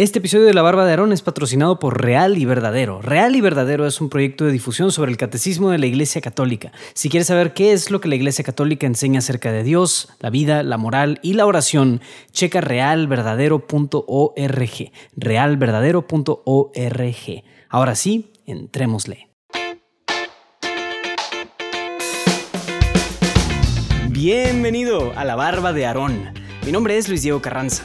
Este episodio de La Barba de Aarón es patrocinado por Real y Verdadero. Real y Verdadero es un proyecto de difusión sobre el catecismo de la Iglesia Católica. Si quieres saber qué es lo que la Iglesia Católica enseña acerca de Dios, la vida, la moral y la oración, checa realverdadero.org. Realverdadero.org. Ahora sí, entrémosle. Bienvenido a La Barba de Aarón. Mi nombre es Luis Diego Carranza.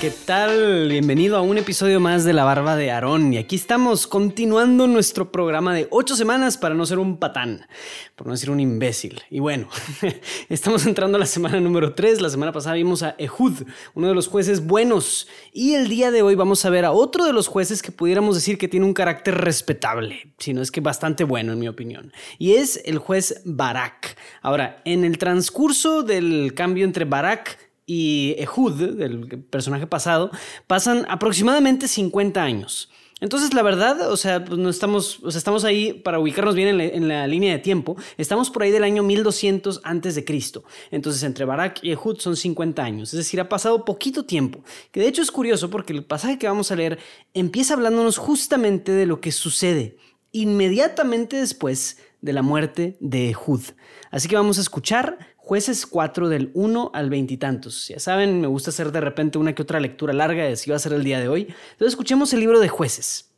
¿Qué tal? Bienvenido a un episodio más de La Barba de Aarón. Y aquí estamos continuando nuestro programa de ocho semanas para no ser un patán, por no decir un imbécil. Y bueno, estamos entrando a la semana número 3. La semana pasada vimos a Ehud, uno de los jueces buenos. Y el día de hoy vamos a ver a otro de los jueces que pudiéramos decir que tiene un carácter respetable, si no es que bastante bueno en mi opinión. Y es el juez Barak. Ahora, en el transcurso del cambio entre Barak y Ehud, el personaje pasado, pasan aproximadamente 50 años. Entonces, la verdad, o sea, pues no estamos, o sea, estamos ahí para ubicarnos bien en la, línea de tiempo. Estamos por ahí del año 1200 antes de Cristo. Entonces, entre Barak y Ehud son 50 años. Es decir, ha pasado poquito tiempo. Que de hecho es curioso porque el pasaje que vamos a leer empieza hablándonos justamente de lo que sucede inmediatamente después de la muerte de Ehud. Así que vamos a escuchar Jueces 4 del 1 al veintitantos. Ya saben, me gusta hacer de repente una que otra lectura larga, así va a ser el día de hoy. Entonces escuchemos el libro de Jueces.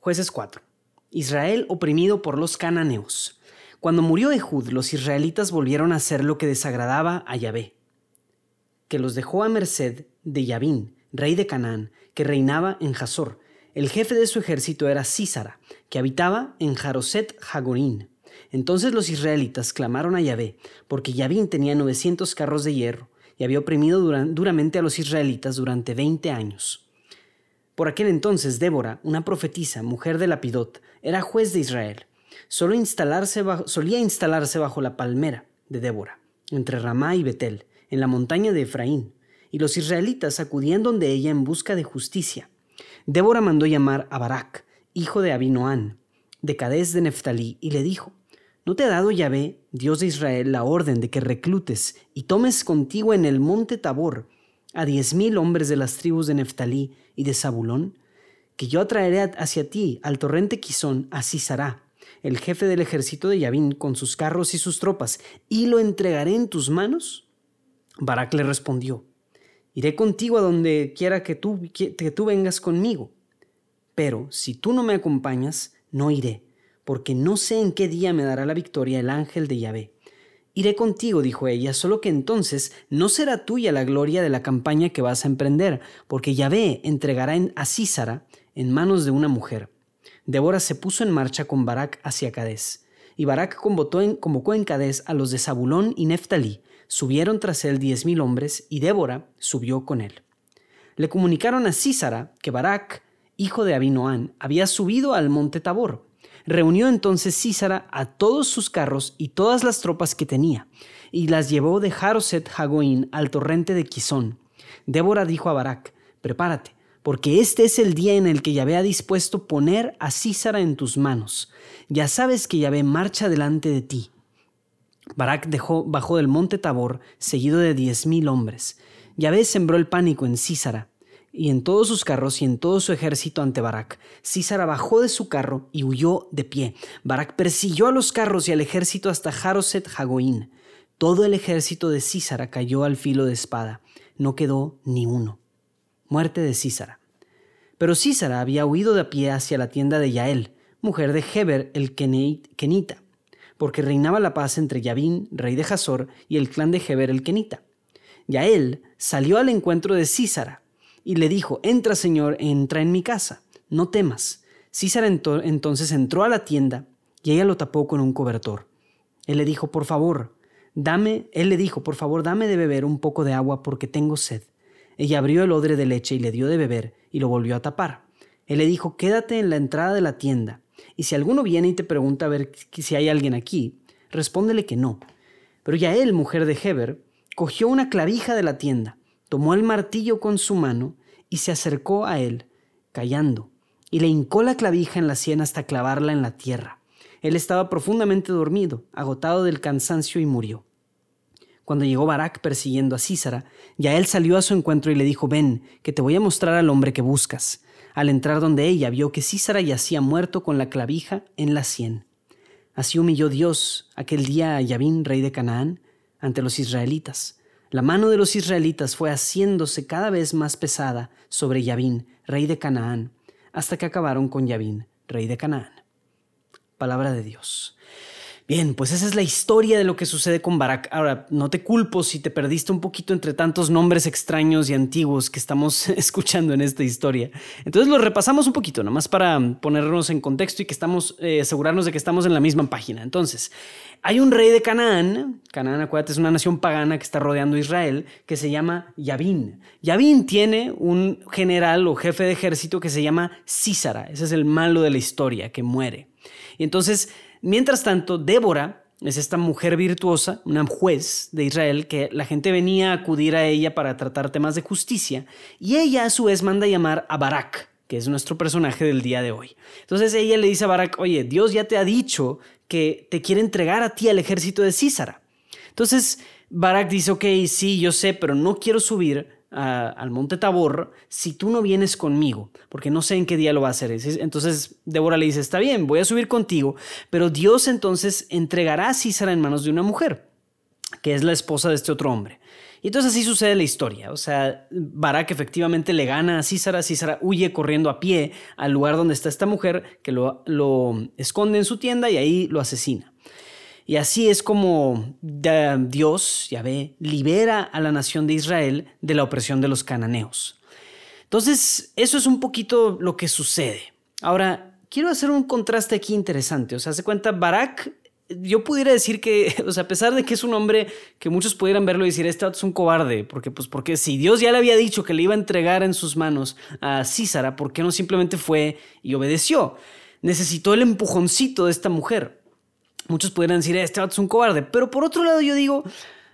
Jueces 4. Israel oprimido por los cananeos. Cuando murió Ehud, los israelitas volvieron a hacer lo que desagradaba a Yahvé, que los dejó a merced de Yabín, rey de Canaán, que reinaba en Hazor. El jefe de su ejército era Císara, que habitaba en Jaroset Hagorín. Entonces los israelitas clamaron a Yahvé, porque Yahvín tenía 900 carros de hierro y había oprimido duramente a los israelitas durante 20 años. Por aquel entonces Débora, una profetisa, mujer de Lapidot, era juez de Israel. Solo instalarse solía instalarse bajo la palmera de Débora, entre Ramá y Betel, en la montaña de Efraín, y los israelitas acudían donde ella en busca de justicia. Débora mandó llamar a Barak, hijo de Abinoán, de Cadés de Neftalí, y le dijo, ¿No te ha dado Yahvé, Dios de Israel, la orden de que reclutes y tomes contigo en el monte Tabor a diez mil hombres de las tribus de Neftalí y de Zabulón? Que yo atraeré hacia ti al torrente Quizón, a Sisará, el jefe del ejército de Yabín, con sus carros y sus tropas, y lo entregaré en tus manos? Barak le respondió, Iré contigo a donde quiera que tú, que tú vengas conmigo. Pero si tú no me acompañas, no iré porque no sé en qué día me dará la victoria el ángel de Yahvé. Iré contigo, dijo ella, solo que entonces no será tuya la gloria de la campaña que vas a emprender, porque Yahvé entregará a Císara en manos de una mujer. Débora se puso en marcha con Barak hacia Cadés, y Barak convocó en, Cadés a los de Zabulón y Neftalí. Subieron tras él diez mil hombres, y Débora subió con él. Le comunicaron a Císara que Barak, hijo de Abinoán, había subido al monte Tabor, Reunió entonces Císara a todos sus carros y todas las tropas que tenía, y las llevó de Jaroset Hagoín al torrente de Quizón. Débora dijo a Barak, prepárate, porque este es el día en el que Yahvé ha dispuesto poner a Císara en tus manos. Ya sabes que Yahvé marcha delante de ti. Barak dejó, bajó del monte Tabor, seguido de diez mil hombres. Yahvé sembró el pánico en Císara, y en todos sus carros y en todo su ejército ante Barak. Císara bajó de su carro y huyó de pie. Barak persiguió a los carros y al ejército hasta Jaroset Hagoín. Todo el ejército de Císara cayó al filo de espada. No quedó ni uno. Muerte de Císara. Pero Císara había huido de a pie hacia la tienda de Yael, mujer de Heber el Kenita, porque reinaba la paz entre Yabín, rey de Hazor, y el clan de Heber el Kenita. Yael salió al encuentro de Císara, y le dijo, entra Señor, entra en mi casa, no temas. Císara entonces entró a la tienda y ella lo tapó con un cobertor. Él le dijo, por favor, dame, él le dijo, por favor, dame de beber un poco de agua porque tengo sed. Ella abrió el odre de leche y le dio de beber y lo volvió a tapar. Él le dijo, quédate en la entrada de la tienda, y si alguno viene y te pregunta a ver si hay alguien aquí, respóndele que no. Pero ya él, mujer de Heber, cogió una clavija de la tienda, tomó el martillo con su mano y se acercó a él, callando, y le hincó la clavija en la sien hasta clavarla en la tierra. Él estaba profundamente dormido, agotado del cansancio y murió. Cuando llegó Barak persiguiendo a Císara, ya él salió a su encuentro y le dijo, ven, que te voy a mostrar al hombre que buscas. Al entrar donde ella vio que Císara yacía muerto con la clavija en la sien. Así humilló Dios aquel día a Yabín, rey de Canaán, ante los israelitas. La mano de los israelitas fue haciéndose cada vez más pesada sobre Yabín, rey de Canaán, hasta que acabaron con Yabín, rey de Canaán. Palabra de Dios. Bien, pues esa es la historia de lo que sucede con Barak. Ahora, no te culpo si te perdiste un poquito entre tantos nombres extraños y antiguos que estamos escuchando en esta historia. Entonces lo repasamos un poquito, nomás para ponernos en contexto y que estamos, eh, asegurarnos de que estamos en la misma página. Entonces, hay un rey de Canaán, Canaán, acuérdate, es una nación pagana que está rodeando a Israel, que se llama Yavin. Yavin tiene un general o jefe de ejército que se llama Císara. Ese es el malo de la historia, que muere. Y entonces Mientras tanto, Débora es esta mujer virtuosa, una juez de Israel, que la gente venía a acudir a ella para tratar temas de justicia, y ella a su vez manda llamar a Barak, que es nuestro personaje del día de hoy. Entonces ella le dice a Barak, oye, Dios ya te ha dicho que te quiere entregar a ti al ejército de Císara. Entonces Barak dice, ok, sí, yo sé, pero no quiero subir al monte Tabor si tú no vienes conmigo, porque no sé en qué día lo va a hacer. Entonces Débora le dice, está bien, voy a subir contigo, pero Dios entonces entregará a Císara en manos de una mujer, que es la esposa de este otro hombre. Y entonces así sucede la historia. O sea, Barak efectivamente le gana a Císara, Císara huye corriendo a pie al lugar donde está esta mujer, que lo, lo esconde en su tienda y ahí lo asesina. Y así es como Dios, Yahvé, libera a la nación de Israel de la opresión de los cananeos. Entonces, eso es un poquito lo que sucede. Ahora, quiero hacer un contraste aquí interesante. O sea, se cuenta, Barak, yo pudiera decir que, o sea, a pesar de que es un hombre que muchos pudieran verlo y decir, este es un cobarde, porque, pues, porque si Dios ya le había dicho que le iba a entregar en sus manos a Císara, ¿por qué no simplemente fue y obedeció? Necesitó el empujoncito de esta mujer. Muchos podrían decir, este vato es un cobarde, pero por otro lado yo digo,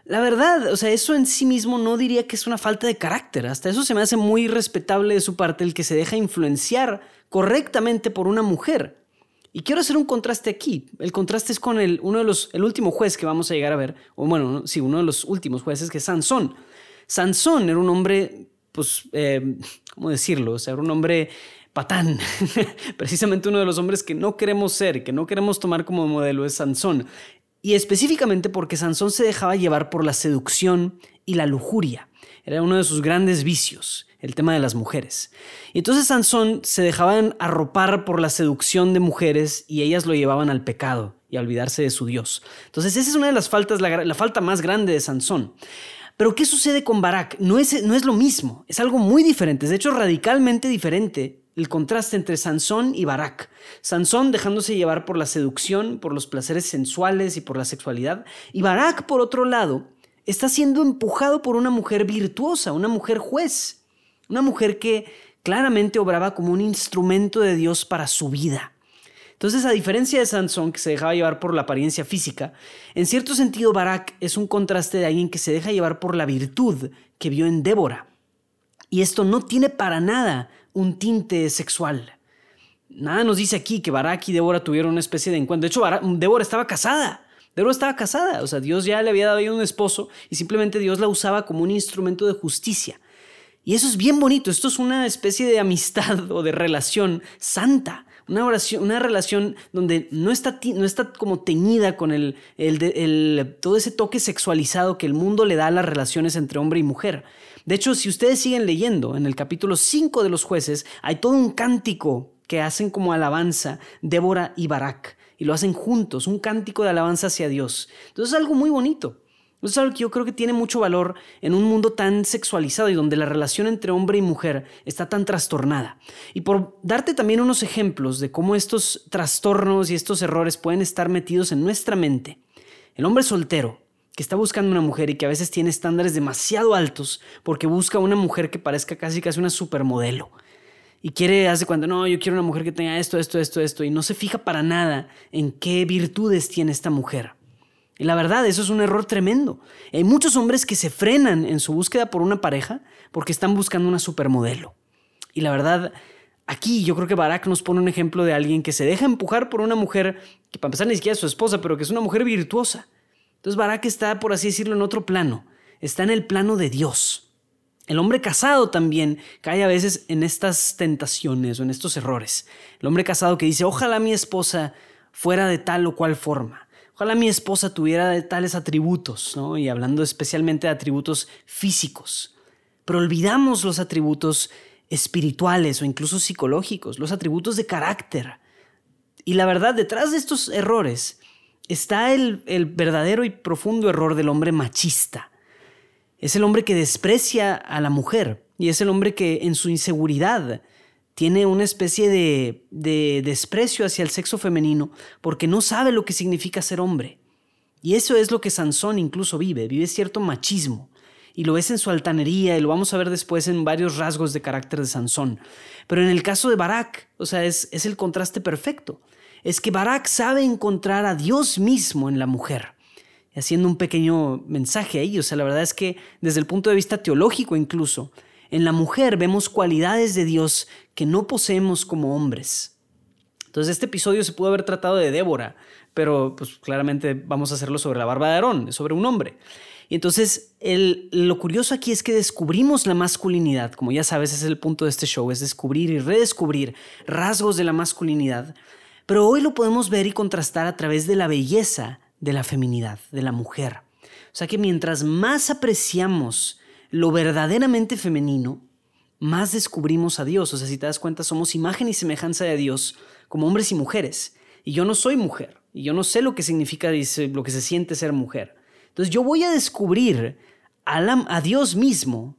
la verdad, o sea, eso en sí mismo no diría que es una falta de carácter. Hasta eso se me hace muy respetable de su parte el que se deja influenciar correctamente por una mujer. Y quiero hacer un contraste aquí. El contraste es con el, uno de los, el último juez que vamos a llegar a ver, o bueno, sí, uno de los últimos jueces, que es Sansón. Sansón era un hombre, pues, eh, ¿cómo decirlo? O sea, era un hombre patán. Precisamente uno de los hombres que no queremos ser, que no queremos tomar como modelo es Sansón. Y específicamente porque Sansón se dejaba llevar por la seducción y la lujuria. Era uno de sus grandes vicios, el tema de las mujeres. Y entonces Sansón se dejaba arropar por la seducción de mujeres y ellas lo llevaban al pecado y a olvidarse de su Dios. Entonces esa es una de las faltas, la falta más grande de Sansón. Pero ¿qué sucede con Barak? No es, no es lo mismo, es algo muy diferente, es de hecho radicalmente diferente el contraste entre Sansón y Barak. Sansón dejándose llevar por la seducción, por los placeres sensuales y por la sexualidad, y Barak, por otro lado, está siendo empujado por una mujer virtuosa, una mujer juez, una mujer que claramente obraba como un instrumento de Dios para su vida. Entonces, a diferencia de Sansón, que se dejaba llevar por la apariencia física, en cierto sentido Barak es un contraste de alguien que se deja llevar por la virtud que vio en Débora. Y esto no tiene para nada un tinte sexual. Nada nos dice aquí que Barak y Débora tuvieron una especie de encuentro. De hecho, Débora estaba casada. Débora estaba casada. O sea, Dios ya le había dado a un esposo y simplemente Dios la usaba como un instrumento de justicia. Y eso es bien bonito. Esto es una especie de amistad o de relación santa. Una, oración, una relación donde no está, no está como teñida con el, el, todo ese toque sexualizado que el mundo le da a las relaciones entre hombre y mujer. De hecho, si ustedes siguen leyendo, en el capítulo 5 de los jueces hay todo un cántico que hacen como alabanza Débora y Barak, y lo hacen juntos, un cántico de alabanza hacia Dios. Entonces es algo muy bonito. Eso es algo que yo creo que tiene mucho valor en un mundo tan sexualizado y donde la relación entre hombre y mujer está tan trastornada. Y por darte también unos ejemplos de cómo estos trastornos y estos errores pueden estar metidos en nuestra mente, el hombre soltero que está buscando una mujer y que a veces tiene estándares demasiado altos porque busca una mujer que parezca casi casi una supermodelo. Y quiere, hace cuando, no, yo quiero una mujer que tenga esto, esto, esto, esto, y no se fija para nada en qué virtudes tiene esta mujer. Y la verdad, eso es un error tremendo. Hay muchos hombres que se frenan en su búsqueda por una pareja porque están buscando una supermodelo. Y la verdad, aquí yo creo que Barack nos pone un ejemplo de alguien que se deja empujar por una mujer que para empezar ni siquiera es su esposa, pero que es una mujer virtuosa. Entonces Barack está, por así decirlo, en otro plano. Está en el plano de Dios. El hombre casado también cae a veces en estas tentaciones o en estos errores. El hombre casado que dice, ojalá mi esposa fuera de tal o cual forma. Ojalá mi esposa tuviera tales atributos, ¿no? Y hablando especialmente de atributos físicos. Pero olvidamos los atributos espirituales o incluso psicológicos, los atributos de carácter. Y la verdad, detrás de estos errores está el verdadero y profundo error del hombre machista es el hombre que desprecia a la mujer y es el hombre que en su inseguridad tiene una especie de, desprecio hacia el sexo femenino porque no sabe lo que significa ser hombre. Y eso es lo que Sansón incluso vive, vive cierto machismo. Y lo ves en su altanería y lo vamos a ver después en varios rasgos de carácter de Sansón. Pero en el caso de Barak, o sea, es, es el contraste perfecto. Es que Barak sabe encontrar a Dios mismo en la mujer haciendo un pequeño mensaje ahí. O sea, la verdad es que desde el punto de vista teológico incluso, en la mujer vemos cualidades de Dios que no poseemos como hombres. Entonces este episodio se pudo haber tratado de Débora, pero pues claramente vamos a hacerlo sobre la barba de Aarón, sobre un hombre. Y entonces el, lo curioso aquí es que descubrimos la masculinidad, como ya sabes, es el punto de este show, es descubrir y redescubrir rasgos de la masculinidad, pero hoy lo podemos ver y contrastar a través de la belleza de la feminidad, de la mujer. O sea que mientras más apreciamos lo verdaderamente femenino, más descubrimos a Dios. O sea, si te das cuenta, somos imagen y semejanza de Dios como hombres y mujeres. Y yo no soy mujer. Y yo no sé lo que significa lo que se siente ser mujer. Entonces yo voy a descubrir a, a Dios mismo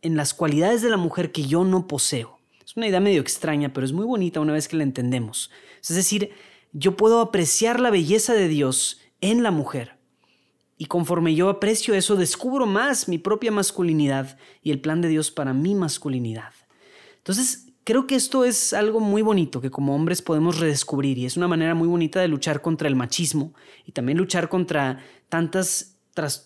en las cualidades de la mujer que yo no poseo. Es una idea medio extraña, pero es muy bonita una vez que la entendemos. Es decir, yo puedo apreciar la belleza de Dios en la mujer. Y conforme yo aprecio eso, descubro más mi propia masculinidad y el plan de Dios para mi masculinidad. Entonces, creo que esto es algo muy bonito que como hombres podemos redescubrir y es una manera muy bonita de luchar contra el machismo y también luchar contra tantas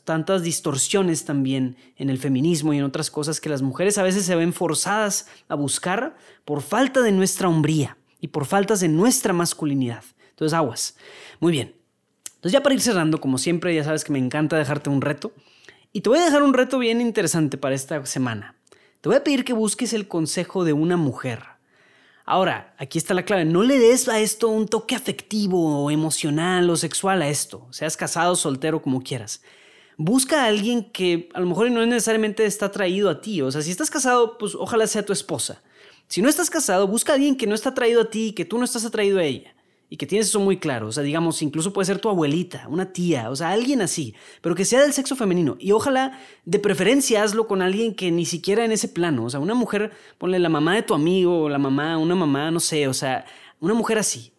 tantas distorsiones también en el feminismo y en otras cosas que las mujeres a veces se ven forzadas a buscar por falta de nuestra hombría y por faltas de nuestra masculinidad. Entonces, aguas. Muy bien. Entonces ya para ir cerrando, como siempre, ya sabes que me encanta dejarte un reto. Y te voy a dejar un reto bien interesante para esta semana. Te voy a pedir que busques el consejo de una mujer. Ahora, aquí está la clave. No le des a esto un toque afectivo o emocional o sexual a esto. Seas casado, soltero, como quieras. Busca a alguien que a lo mejor no necesariamente está atraído a ti. O sea, si estás casado, pues ojalá sea tu esposa. Si no estás casado, busca a alguien que no está atraído a ti y que tú no estás atraído a ella y que tienes eso muy claro, o sea, digamos, incluso puede ser tu abuelita, una tía, o sea, alguien así, pero que sea del sexo femenino. Y ojalá, de preferencia, hazlo con alguien que ni siquiera en ese plano, o sea, una mujer, ponle la mamá de tu amigo, o la mamá, una mamá, no sé, o sea, una mujer así.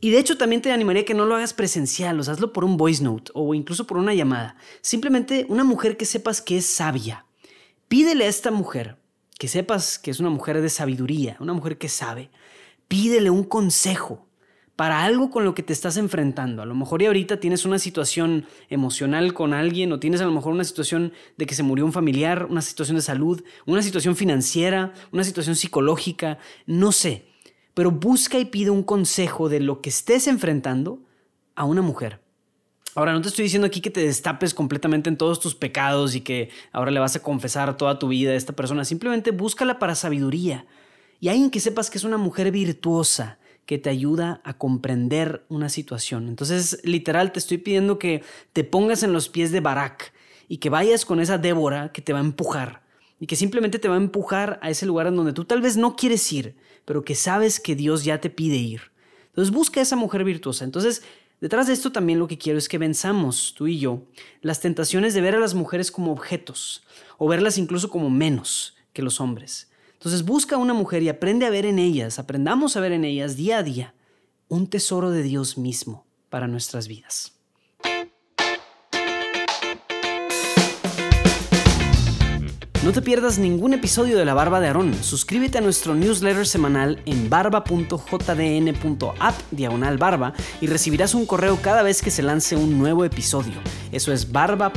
Y de hecho también te animaría que no lo hagas presencial, o sea, hazlo por un voice note o incluso por una llamada. Simplemente una mujer que sepas que es sabia. Pídele a esta mujer que sepas que es una mujer de sabiduría, una mujer que sabe. Pídele un consejo para algo con lo que te estás enfrentando. A lo mejor y ahorita tienes una situación emocional con alguien o tienes a lo mejor una situación de que se murió un familiar, una situación de salud, una situación financiera, una situación psicológica, no sé. Pero busca y pide un consejo de lo que estés enfrentando a una mujer. Ahora, no te estoy diciendo aquí que te destapes completamente en todos tus pecados y que ahora le vas a confesar toda tu vida a esta persona. Simplemente búscala para sabiduría. Y alguien que sepas que es una mujer virtuosa, que te ayuda a comprender una situación. Entonces, literal, te estoy pidiendo que te pongas en los pies de Barak y que vayas con esa Débora que te va a empujar y que simplemente te va a empujar a ese lugar en donde tú tal vez no quieres ir, pero que sabes que Dios ya te pide ir. Entonces, busca a esa mujer virtuosa. Entonces, detrás de esto también lo que quiero es que venzamos, tú y yo, las tentaciones de ver a las mujeres como objetos o verlas incluso como menos que los hombres. Entonces busca una mujer y aprende a ver en ellas, aprendamos a ver en ellas día a día un tesoro de Dios mismo para nuestras vidas. No te pierdas ningún episodio de La Barba de Aarón. Suscríbete a nuestro newsletter semanal en barba.jdn.app diagonal barba y recibirás un correo cada vez que se lance un nuevo episodio. Eso es barba.jdn.app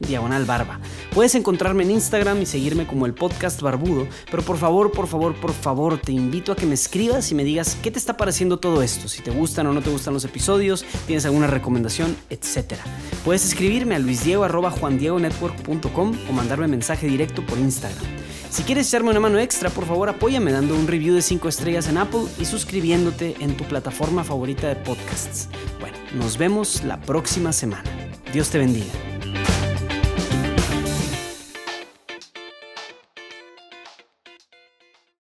diagonal barba. Puedes encontrarme en Instagram y seguirme como el podcast barbudo, pero por favor, por favor, por favor, te invito a que me escribas y me digas qué te está pareciendo todo esto, si te gustan o no te gustan los episodios, tienes alguna recomendación, etc. Puedes escribirme a luisdiego.juandiegonetwork.com o mandarme mensaje directo por Instagram. Si quieres echarme una mano extra, por favor apóyame dando un review de 5 estrellas en Apple y suscribiéndote en tu plataforma favorita de podcasts. Bueno, nos vemos la próxima semana. Dios te bendiga.